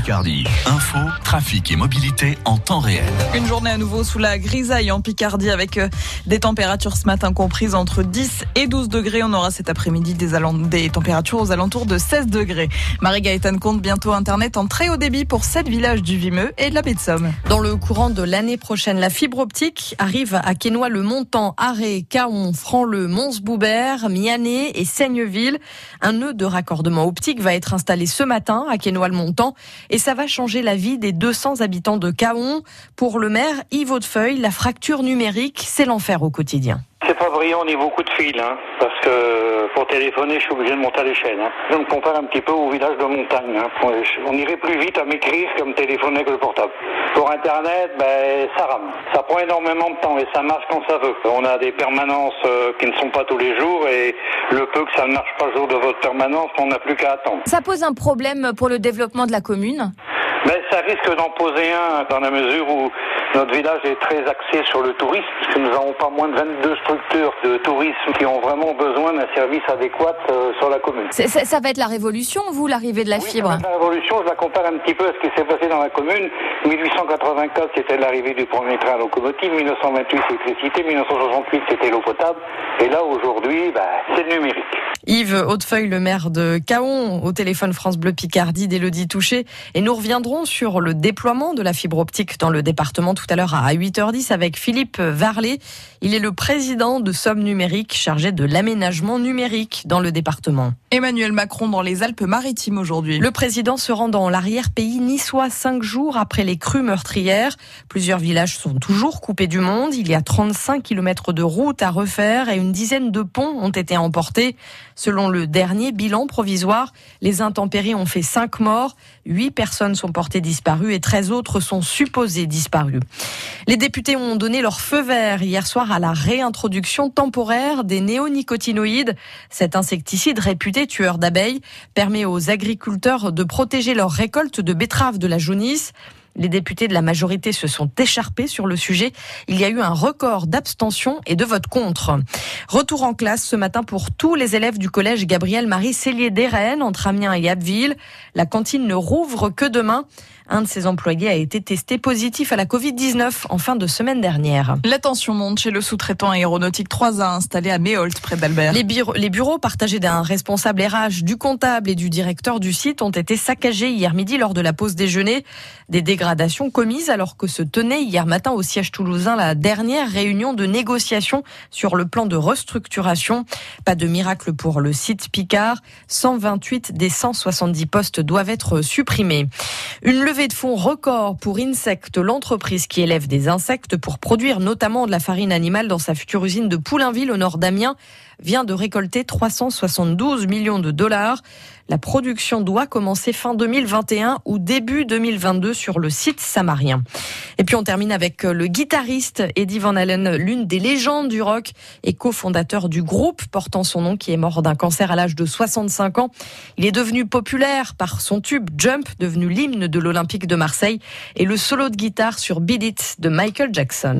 Picardie. Info, trafic et mobilité en temps réel. Une journée à nouveau sous la grisaille en Picardie avec euh, des températures ce matin comprises entre 10 et 12 degrés. On aura cet après-midi des, des, températures aux alentours de 16 degrés. Marie-Gaëtane compte bientôt Internet en très haut débit pour 7 villages du Vimeux et de la baie de Somme. Dans le courant de l'année prochaine, la fibre optique arrive à Quesnoy-le-Montant, Arrêt, Caon, Franc-le, Mons-Boubert, Mianet et Seigneville. Un nœud de raccordement optique va être installé ce matin à Quesnoy-le-Montant et ça va changer la vie des 200 habitants de Caon. Pour le maire Yves Hautefeuille, la fracture numérique, c'est l'enfer au quotidien. C'est pas brillant au niveau coup de fil, hein, parce que pour téléphoner, je suis obligé de monter à l'échelle. Hein. Je me compare un petit peu au village de montagne. Hein. On irait plus vite à m'écrire que me téléphoner avec le portable. Pour Internet, ben, ça rame. Ça prend énormément de temps et ça marche quand ça veut. On a des permanences euh, qui ne sont pas tous les jours et le peu que ça ne marche pas le jour de votre permanence, on n'a plus qu'à attendre. Ça pose un problème pour le développement de la commune? Ben, ça risque d'en poser un dans la mesure où notre village est très axé sur le tourisme, puisque nous n'avons pas moins de 22 structures de tourisme qui ont vraiment besoin d'un service adéquat euh, sur la commune. Ça, ça, va être la révolution, vous, l'arrivée de la oui, fibre ça va être La révolution, je la compare un petit peu à ce qui s'est passé dans la commune. 1884, c'était l'arrivée du premier train à locomotive. 1928, l'électricité. 1968, c'était l'eau potable. Et là, aujourd'hui, bah, c'est le numérique. Yves Hautefeuille, le maire de Caon, au téléphone France Bleu Picardie d'Élodie Touché. Et nous reviendrons sur le déploiement de la fibre optique dans le département tout à l'heure à 8h10 avec Philippe Varlet. Il est le président de Somme Numérique chargé de l'aménagement numérique dans le département. Emmanuel Macron dans les Alpes-Maritimes aujourd'hui. Le président se rend dans l'arrière-pays niçois cinq jours après les crues meurtrières. Plusieurs villages sont toujours coupés du monde. Il y a 35 km de routes à refaire et une dizaine de ponts ont été emportés. Selon le dernier bilan provisoire, les intempéries ont fait 5 morts, 8 personnes sont portées disparues et 13 autres sont supposées disparues. Les députés ont donné leur feu vert hier soir à la réintroduction temporaire des néonicotinoïdes. Cet insecticide réputé tueur d'abeilles permet aux agriculteurs de protéger leurs récoltes de betteraves de la jaunisse. Les députés de la majorité se sont écharpés sur le sujet. Il y a eu un record d'abstention et de vote contre. Retour en classe ce matin pour tous les élèves du collège Gabriel-Marie Cellier d'Erennes entre Amiens et Abbeville. La cantine ne rouvre que demain. Un de ses employés a été testé positif à la Covid-19 en fin de semaine dernière. La tension monte chez le sous-traitant aéronautique 3A installé à Méholt, près d'Albert. Les, bureaux, les bureaux partagés d'un responsable RH, du comptable et du directeur du site ont été saccagés hier midi lors de la pause déjeuner. Des dégradations commises alors que se tenait hier matin au siège toulousain la dernière réunion de négociation sur le plan de restructuration. Pas de miracle pour le site Picard. 128 des 170 postes doivent être supprimés. Une levée de fonds record pour Insect, l'entreprise qui élève des insectes pour produire notamment de la farine animale dans sa future usine de Poulainville au nord d'Amiens, vient de récolter 372 millions de dollars. La production doit commencer fin 2021 ou début 2022 sur site samarien. Et puis on termine avec le guitariste Eddie Van Halen, l'une des légendes du rock et cofondateur du groupe portant son nom qui est mort d'un cancer à l'âge de 65 ans. Il est devenu populaire par son tube Jump, devenu l'hymne de l'Olympique de Marseille et le solo de guitare sur Beat It de Michael Jackson.